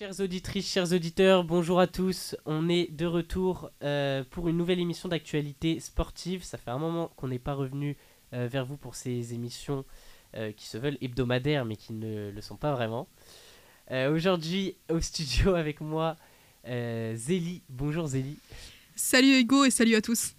Chères auditrices, chers auditeurs, bonjour à tous. On est de retour euh, pour une nouvelle émission d'actualité sportive. Ça fait un moment qu'on n'est pas revenu euh, vers vous pour ces émissions euh, qui se veulent hebdomadaires mais qui ne le sont pas vraiment. Aujourd'hui au studio avec moi Zélie. Bonjour Zélie. Salut Hugo et salut à tous.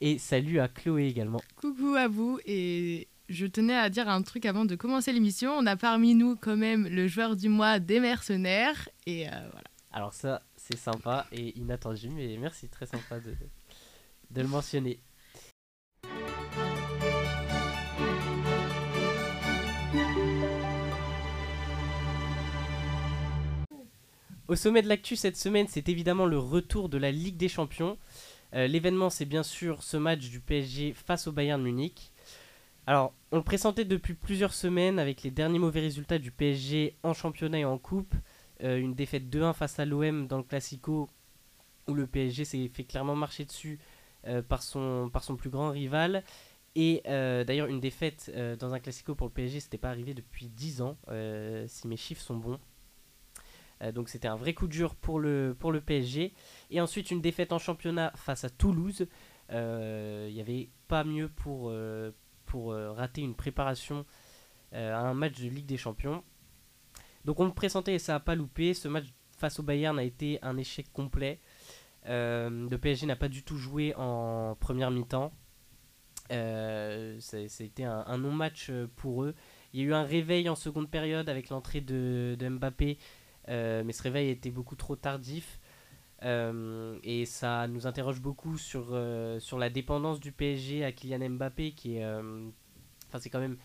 Et salut à Chloé également. Coucou à vous et je tenais à dire un truc avant de commencer l'émission. On a parmi nous quand même le joueur du mois des mercenaires. Et euh, voilà. Alors ça, c'est sympa et inattendu, mais merci, très sympa de, le mentionner. Au sommet de l'actu cette semaine, c'est évidemment le retour de la Ligue des Champions. Euh, l'événement, c'est bien sûr ce match du PSG face au Bayern Munich. Alors, on le pressentait depuis plusieurs semaines avec les derniers mauvais résultats du PSG en championnat et en coupe. Euh, une défaite 2-1 face à l'OM dans le Classico où le PSG s'est fait clairement marcher dessus euh, par, son, plus grand rival. Et euh, d'ailleurs, une défaite dans un Classico pour le PSG, c'était pas arrivé depuis 10 ans, si mes chiffres sont bons. donc c'était un vrai coup dur pour pour le PSG. Et ensuite, une défaite en championnat face à Toulouse. Il n'y avait pas mieux pour, pour euh, rater une préparation euh, à un match de Ligue des Champions. Donc on le pressentait et ça n'a pas loupé. Ce match face au Bayern a été un échec complet. Euh, le PSG n'a pas du tout joué en première mi-temps. Été un, non-match pour eux. Il y a eu un réveil en seconde période avec l'entrée de, Mbappé, mais ce réveil était beaucoup trop tardif. Et ça nous interroge beaucoup sur, sur la dépendance du PSG à Kylian Mbappé, qui est, enfin c'est quand même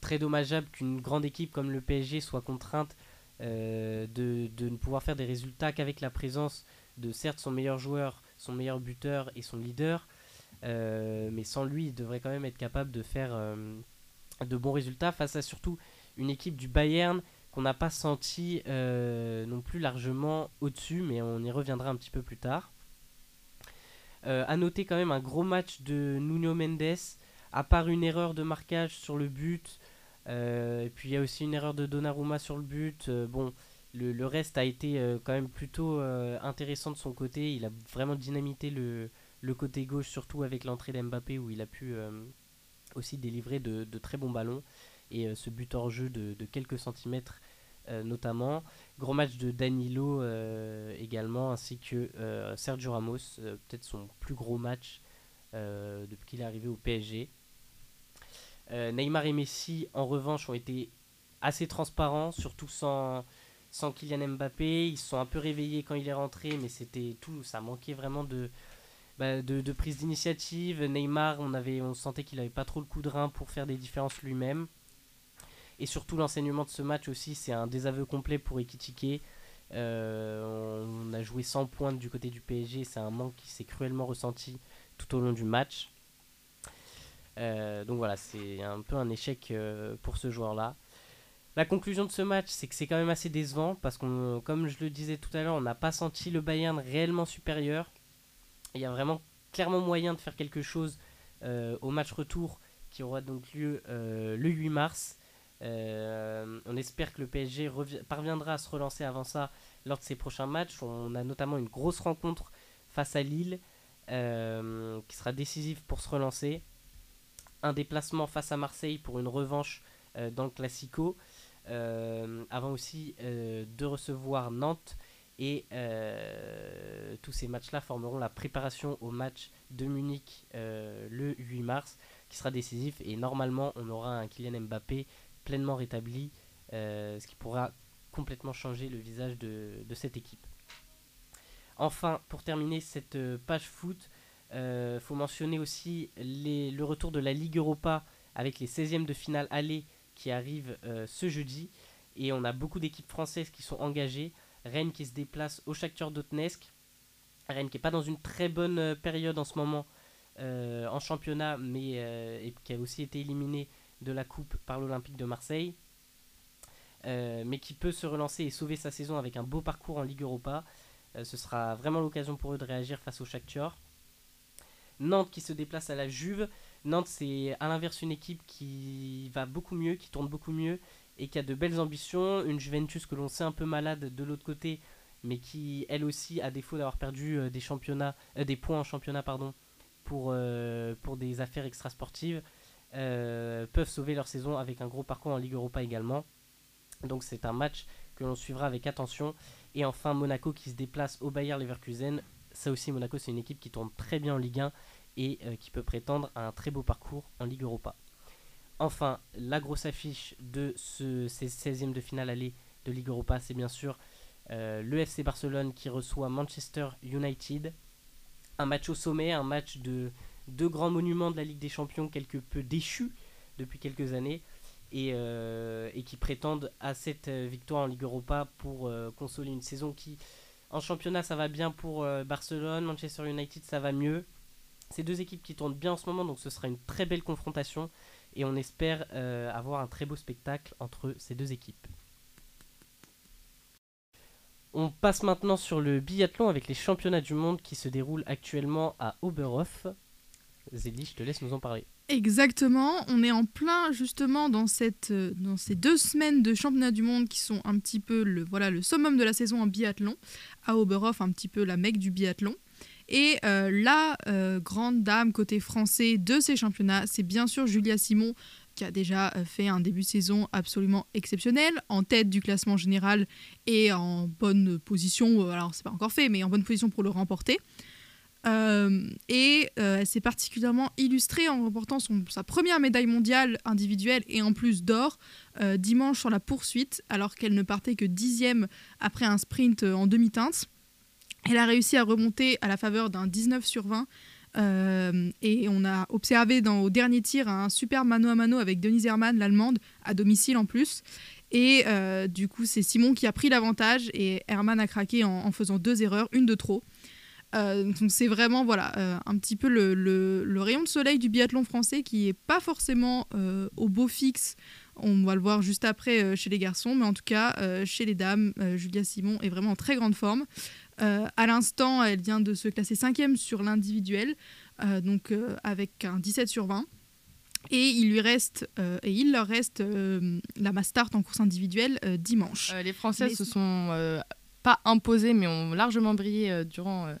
très dommageable qu'une grande équipe comme le PSG soit contrainte euh, de, ne pouvoir faire des résultats qu'avec la présence de certes son meilleur joueur, son meilleur buteur et son leader, euh, mais sans lui, il devrait quand même être capable de faire euh, de bons résultats face à surtout une équipe du Bayern qu'on n'a pas senti non plus largement au-dessus, mais on y reviendra un petit peu plus tard. à noter quand même un gros match de Nuno Mendes, à part une erreur de marquage sur le but, euh, et puis il y a aussi une erreur de Donnarumma sur le but. Euh, bon, le, reste a été euh, quand même plutôt intéressant de son côté. Il a vraiment dynamité le, côté gauche, surtout avec l'entrée d'Mbappé où il a pu aussi délivrer de, très bons ballons. Et ce but hors jeu de, de quelques centimètres notamment. Gros match de Danilo également, ainsi que Sergio Ramos, peut-être son plus gros match depuis qu'il est arrivé au PSG. Euh, Neymar et Messi, en revanche, ont été assez transparents, surtout sans, sans Kylian Mbappé. Ils se sont un peu réveillés quand il est rentré, mais c'était tout. Ça manquait vraiment de, bah, de, prise d'initiative. Neymar, on, avait, on sentait qu'il n'avait pas trop le coup de rein pour faire des différences lui-même. Et surtout, l'enseignement de ce match aussi, c'est un désaveu complet pour Ekitike. Euh, on a joué 100 points du côté du PSG. C'est un manque qui s'est cruellement ressenti tout au long du match. Euh, donc voilà, c'est un peu un échec euh, pour ce joueur-là. La conclusion de ce match, c'est que c'est quand même assez décevant parce qu'on, comme je le disais tout à l'heure, on n'a pas senti le Bayern réellement supérieur. Il y a vraiment clairement moyen de faire quelque chose au match retour qui aura donc lieu le 8 mars. On espère que le PSG parviendra à se relancer avant ça lors de ses prochains matchs. On a notamment une grosse rencontre face à Lille qui sera décisive pour se relancer un déplacement face à Marseille pour une revanche euh, dans le Classico, euh, avant aussi euh, de recevoir Nantes. Et tous ces matchs-là formeront la préparation au match de Munich le 8 mars, qui sera décisif. Et normalement, on aura un Kylian Mbappé pleinement rétabli, ce qui pourra complètement changer le visage de, cette équipe. Enfin, pour terminer cette page foot, euh, faut mentionner aussi le retour de la Ligue Europa avec les 16e de finale aller qui arrivent euh, ce jeudi. Et on a beaucoup d'équipes françaises qui sont engagées. Rennes qui se déplace au Shakhtar Donetsk. Rennes qui n'est pas dans une très bonne euh, période en ce moment en championnat, mais qui a aussi été éliminé de la coupe par l'Olympique de Marseille. mais qui peut se relancer et sauver sa saison avec un beau parcours en Ligue Europa. ce sera vraiment l'occasion pour eux de réagir face au Shakhtar. Nantes qui se déplace à la Juve. Nantes, c'est à l'inverse une équipe qui va beaucoup mieux, qui tourne beaucoup mieux et qui a de belles ambitions. Une Juventus que l'on sait un peu malade de l'autre côté, mais qui elle aussi, à défaut d'avoir perdu euh, des championnats, euh, des points en championnat, pour, pour des affaires extrasportives, peuvent sauver leur saison avec un gros parcours en Ligue Europa également. Donc c'est un match que l'on suivra avec attention. Et enfin Monaco qui se déplace au Bayer Leverkusen. Ça aussi Monaco c'est une équipe qui tourne très bien en Ligue 1 et qui peut prétendre à un très beau parcours en Ligue Europa. Enfin, la grosse affiche de ce, ces 16e de finale aller de Ligue Europa, c'est bien sûr euh, le FC Barcelone qui reçoit Manchester United. Un match au sommet, un match de deux grands monuments de la Ligue des Champions, quelque peu déchus depuis quelques années, et, euh, qui prétendent à cette euh, victoire en Ligue Europa pour consoler une saison qui, en championnat, ça va bien pour Barcelone, Manchester United, ça va mieux. Ces deux équipes qui tournent bien en ce moment, donc ce sera une très belle confrontation et on espère euh, avoir un très beau spectacle entre ces deux équipes. On passe maintenant sur le biathlon avec les championnats du monde qui se déroulent actuellement à Oberhof. Zélie, je te laisse nous en parler. Exactement, on est en plein justement dans, cette, euh, dans ces deux semaines de championnats du monde qui sont un petit peu le, voilà, le summum de la saison en biathlon, à Oberhof, un petit peu la mecque du biathlon. Et euh, la euh, grande dame côté français de ces championnats, c'est bien sûr Julia Simon, qui a déjà fait un début de saison absolument exceptionnel, en tête du classement général et en bonne position, alors c'est pas encore fait, mais en bonne position pour le remporter. Et elle s'est particulièrement illustrée en remportant sa première médaille mondiale individuelle et en plus d'or dimanche sur la poursuite, alors qu'elle ne partait que dixième après un sprint en demi-teinte. Elle a réussi à remonter à la faveur d'un 19 sur 20. Euh, et on a observé dans, au dernier tir un super mano à mano avec Denise Hermann, l'allemande, à domicile en plus. Et euh, du coup, c'est Simon qui a pris l'avantage et Hermann a craqué en, faisant deux erreurs, une de trop. Euh, donc c'est vraiment voilà un petit peu le, le, rayon de soleil du biathlon français qui est pas forcément au beau fixe. On va le voir juste après chez les garçons, mais en tout cas chez les dames, Julia Simon est vraiment en très grande forme. Euh, à l'instant, elle vient de se classer cinquième sur l'individuel, euh, donc euh, avec un 17 sur 20. Et il lui reste et il leur reste la Mastart en course individuelle dimanche. les Françaises se sont pas imposées mais ont largement brillé durant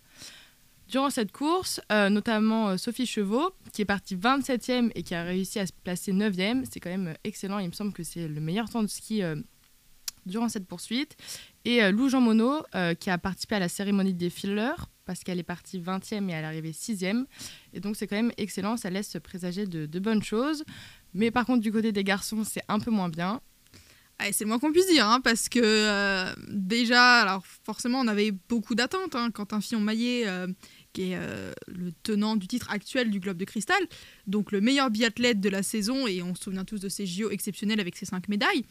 durant cette course, notamment Sophie Chevaux, qui est partie 27e et qui a réussi à se placer 9e. C'est quand même excellent. Il me semble que c'est le meilleur temps de ski durant cette poursuite. Et euh, Lou Jean Monod, euh, qui a participé à la cérémonie des fillers, parce qu'elle est partie 20e et elle est arrivée 6e. Et donc c'est quand même excellent, ça laisse présager de, bonnes choses. Mais par contre, du côté des garçons, c'est un peu moins bien. C'est le moins qu'on puisse dire, hein, parce que euh, déjà, alors forcément, on avait beaucoup d'attentes. Hein, Quentin Fillon-Maillet, qui est le tenant du titre actuel du Globe de Cristal, donc le meilleur biathlète de la saison, et on se souvient tous de ses JO exceptionnels avec ses cinq médailles.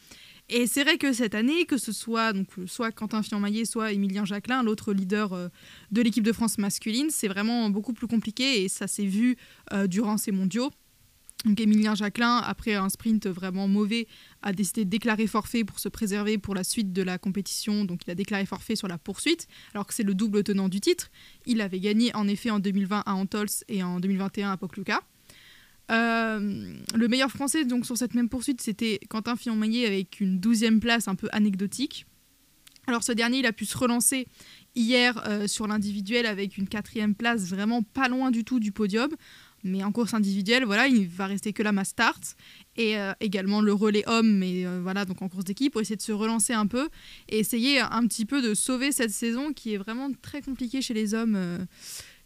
Et c'est vrai que cette année, que ce soit soit Quentin Fiammaillet, soit Émilien Jacquelin, l'autre leader euh, de l'équipe de France masculine, c'est vraiment beaucoup plus compliqué et ça s'est vu euh, durant ces mondiaux. Donc Émilien Jacquelin, après un sprint vraiment mauvais, a décidé de déclarer forfait pour se préserver pour la suite de la compétition. Donc il a déclaré forfait sur la poursuite, alors que c'est le double tenant du titre. Il avait gagné en effet en 2020 à Antols et en 2021 à Pocluca. Euh, le meilleur français donc sur cette même poursuite, c'était Quentin Fillon-Maillet avec une douzième place un peu anecdotique. Alors ce dernier, il a pu se relancer hier euh, sur l'individuel avec une quatrième place vraiment pas loin du tout du podium. Mais en course individuelle, voilà, il va rester que la mass start et euh, également le relais homme, mais voilà, donc en course d'équipe pour essayer de se relancer un peu et essayer un petit peu de sauver cette saison qui est vraiment très compliquée chez les hommes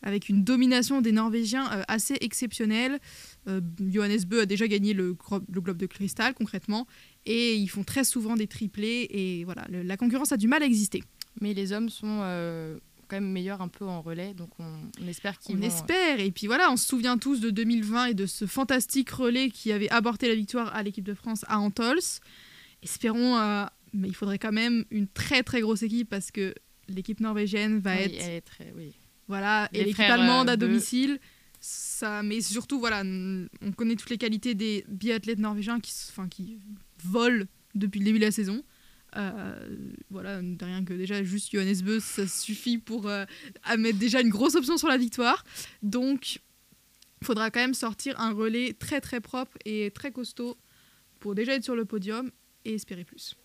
avec une domination des Norvégiens assez exceptionnelle. Euh, Johannes Beu a déjà gagné le, Globe de Cristal concrètement et ils font très souvent des triplés et voilà, la concurrence a du mal à exister. Mais les hommes sont euh, quand même meilleurs un peu en relais, donc on, espère qu'ils On espère et puis voilà, on se souvient tous de 2020 et de ce fantastique relais qui avait apporté la victoire à l'équipe de France à Antols. Espérons, euh, mais il faudrait quand même une très très grosse équipe parce que l'équipe norvégienne va être. Elle est très, oui. Voilà, et l'équipe allemande à domicile ça, mais surtout, voilà, on connaît toutes les qualités des biathlètes norvégiens qui, enfin, qui volent depuis le début de la saison. Euh, voilà, rien que déjà juste Johannes Beu, ça suffit pour euh, mettre déjà une grosse option sur la victoire. Donc, il faudra quand même sortir un relais très très propre et très costaud pour déjà être sur le podium et espérer plus.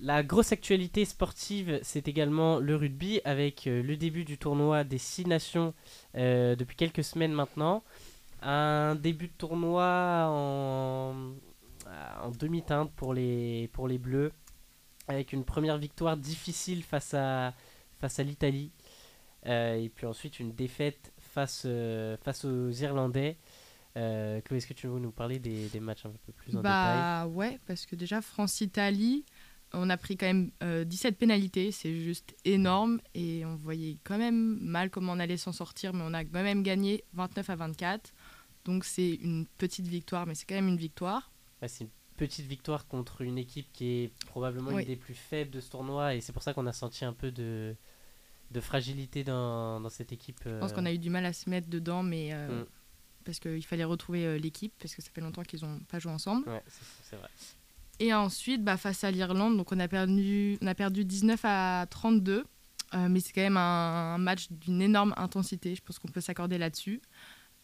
La grosse actualité sportive, c'est également le rugby avec euh, le début du tournoi des six nations depuis quelques semaines maintenant. Un début de tournoi en, demi-teinte pour les Bleus avec une première victoire difficile face à, face à l'Italie euh, et puis ensuite une défaite face, face aux Irlandais. Chloé, est-ce que tu veux nous parler des, des matchs un peu plus en bah, détail? Ouais, parce que déjà France-Italie, on a pris quand même 17 euh, pénalités, c'est juste énorme. Et on voyait quand même mal comment on allait s'en sortir, mais on a quand même gagné 29 à 24. Donc c'est une petite victoire, mais c'est quand même une victoire. c'est une petite victoire contre une équipe qui est probablement une des plus faibles de ce tournoi. Et c'est pour ça qu'on a senti un peu de, de fragilité dans, dans cette équipe. Je pense qu'on a eu du mal à se mettre dedans, mais. Euh, mm. Parce qu'il fallait retrouver euh, l'équipe, parce que ça fait longtemps qu'ils n'ont pas joué ensemble. Ouais, c'est vrai. Et ensuite, bah, face à l'Irlande, donc on a perdu, on a perdu 19 à 32. Euh, mais c'est quand même un, match d'une énorme intensité. Je pense qu'on peut s'accorder là-dessus.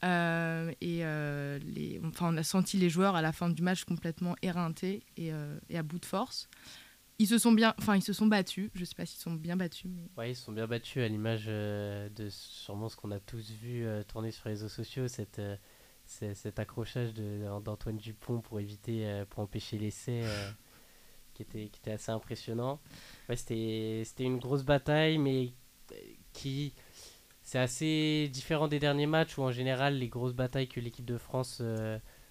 Euh, et euh, les, enfin, on a senti les joueurs à la fin du match complètement éreintés et, et à bout de force. Ils se sont bien, enfin ils se sont battus. Je sais pas s'ils sont bien battus. Mais... Ouais, ils sont bien battus à l'image de sûrement ce qu'on a tous vu tourner sur les réseaux sociaux, cette cet accrochage d'Antoine Dupont pour éviter, euh, pour empêcher l'essai, euh, qui, était, qui était assez impressionnant. Ouais, C'était une grosse bataille, mais euh, qui c'est assez différent des derniers matchs où en général les grosses batailles que l'équipe de France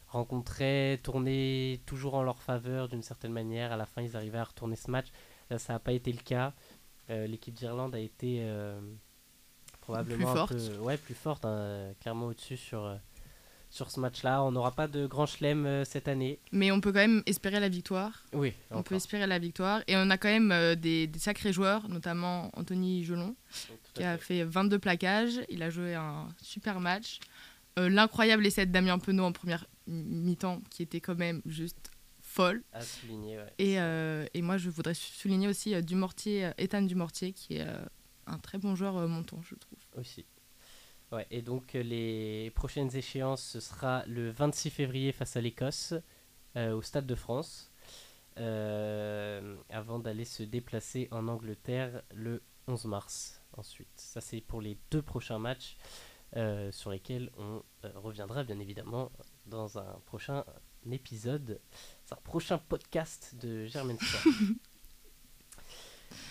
rencontrait tournaient toujours en leur faveur d'une certaine manière. À la fin, ils arrivaient à retourner ce match. Là, ça n'a pas été le cas. l'équipe d'Irlande a été probablement plus un peu, ouais, plus forte, hein, clairement au-dessus sur sur ce match-là. On n'aura pas de grand chelem euh, cette année. Mais on peut quand même espérer la victoire. Oui. On peut espérer la victoire. Et on a quand même euh, des, sacrés joueurs, notamment Anthony Gelon, qui a fait 22 plaquages. Il a joué un super match. Euh, l'incroyable essai de Damien Penaud en première mi-temps, qui était quand même juste folle. À souligner, ouais. Et, et, moi, je voudrais souligner aussi Dumortier, Ethan Dumortier, qui est un très bon joueur montant, je trouve. Aussi. Ouais, et donc euh, les prochaines échéances, ce sera le 26 février face à l'Écosse euh, au Stade de France, euh, avant d'aller se déplacer en Angleterre le 11 mars ensuite. Ça c'est pour les deux prochains matchs sur lesquels on reviendra bien évidemment dans un prochain épisode, un prochain podcast de Germaine.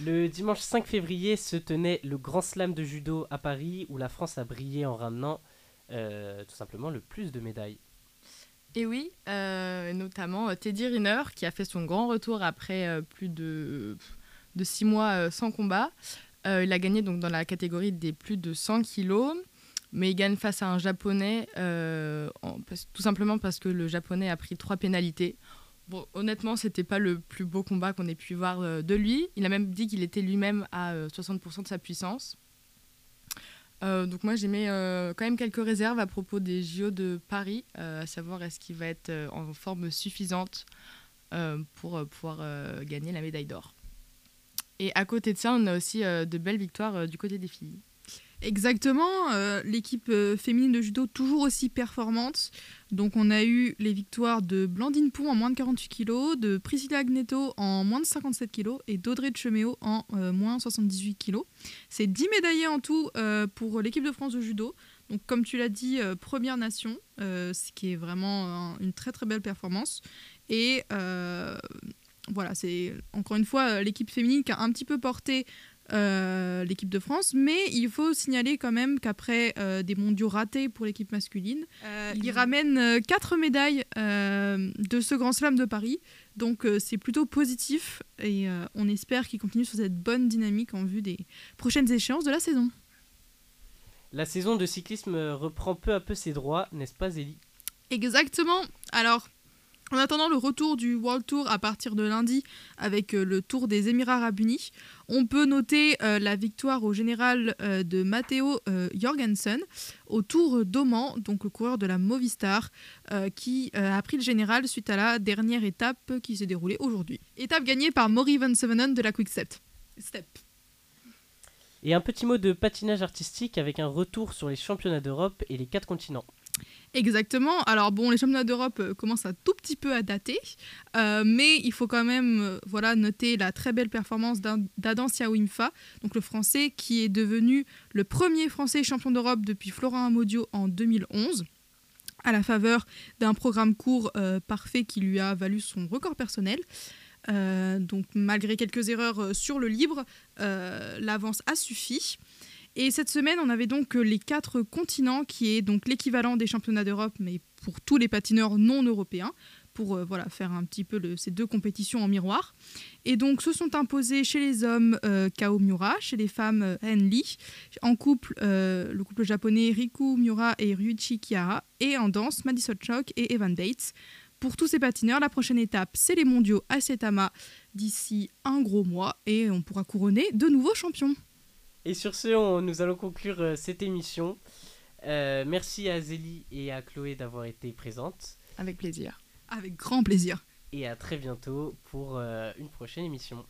Le dimanche 5 février se tenait le Grand Slam de judo à Paris où la France a brillé en ramenant euh, tout simplement le plus de médailles. Et oui, euh, notamment euh, Teddy Riner qui a fait son grand retour après plus de, de six mois sans combat. il a gagné donc dans la catégorie des plus de 100 kilos, mais il gagne face à un japonais tout simplement parce que le japonais a pris trois pénalités. Bon, honnêtement, c'était pas le plus beau combat qu'on ait pu voir euh, de lui. Il a même dit qu'il était lui-même à 60% euh, de sa puissance. Euh, donc moi, j'ai mis quand même quelques réserves à propos des JO de Paris, à savoir est-ce qu'il va être en forme suffisante pour pouvoir gagner la médaille d'or. Et à côté de ça, on a aussi de belles victoires du côté des filles. Exactement, euh, l'équipe euh, féminine de judo toujours aussi performante. Donc on a eu les victoires de Blandine Pont en moins de 48 kg, de Priscilla Agneto en moins de 57 kg et d'Audrey Cheméo en euh, moins 78 kg. C'est 10 médaillés en tout pour l'équipe de France de judo. Donc comme tu l'as dit, première nation, ce qui est vraiment une très très belle performance. Et voilà, c'est encore une fois l'équipe féminine qui a un petit peu porté euh, l'équipe de France. Mais il faut signaler quand même qu'après euh, des mondiaux ratés pour l'équipe masculine, euh, il ramène 4 médailles de ce Grand Slam de Paris. Donc c'est plutôt positif et on espère qu'il continue sur cette bonne dynamique en vue des prochaines échéances de la saison. La saison de cyclisme reprend peu à peu ses droits, n'est-ce pas Zélie? Exactement. Alors, en attendant le retour du World Tour à partir de lundi avec euh, le Tour des Émirats Arabes Unis, on peut noter euh, la victoire au général euh, de Matteo Jorgensen au Tour d'Oman, donc le coureur de la Movistar, qui a pris le général suite à la dernière étape qui s'est déroulée aujourd'hui. Étape gagnée par Maury Van Sevenen de la Quick Step. Et un petit mot de patinage artistique avec un retour sur les championnats d'Europe et les quatre continents. Exactement. Alors bon, les championnats d'Europe euh, commencent un tout petit peu à dater, euh, mais il faut quand même euh, voilà, noter la très belle performance d'A- d'Adam Siawimfa, donc le français qui est devenu le premier français champion d'Europe depuis Florent Amodio en 2011 à la faveur d'un programme court parfait qui lui a valu son record personnel. Donc malgré quelques erreurs sur le libre, l'avance a suffi. Et cette semaine, on avait donc euh, les quatre continents, qui est donc l'équivalent des championnats d'Europe, mais pour tous les patineurs non européens, pour euh, voilà, faire un petit peu ces deux compétitions en miroir. Et donc se sont imposés chez les hommes euh, Kao Miura, chez les femmes euh, En Lee, en couple euh, le couple japonais Riku Miura et Ryuichi Kiara, et en danse Madison Chock et Evan Bates. Pour tous ces patineurs, la prochaine étape, c'est les mondiaux à Setama d'ici un gros mois, et on pourra couronner de nouveaux champions. Et sur ce, on- nous allons conclure euh, cette émission. Euh, merci à Zélie et à Chloé d'avoir été présentes. Avec plaisir. Avec grand plaisir. Et à très bientôt pour euh, une prochaine émission.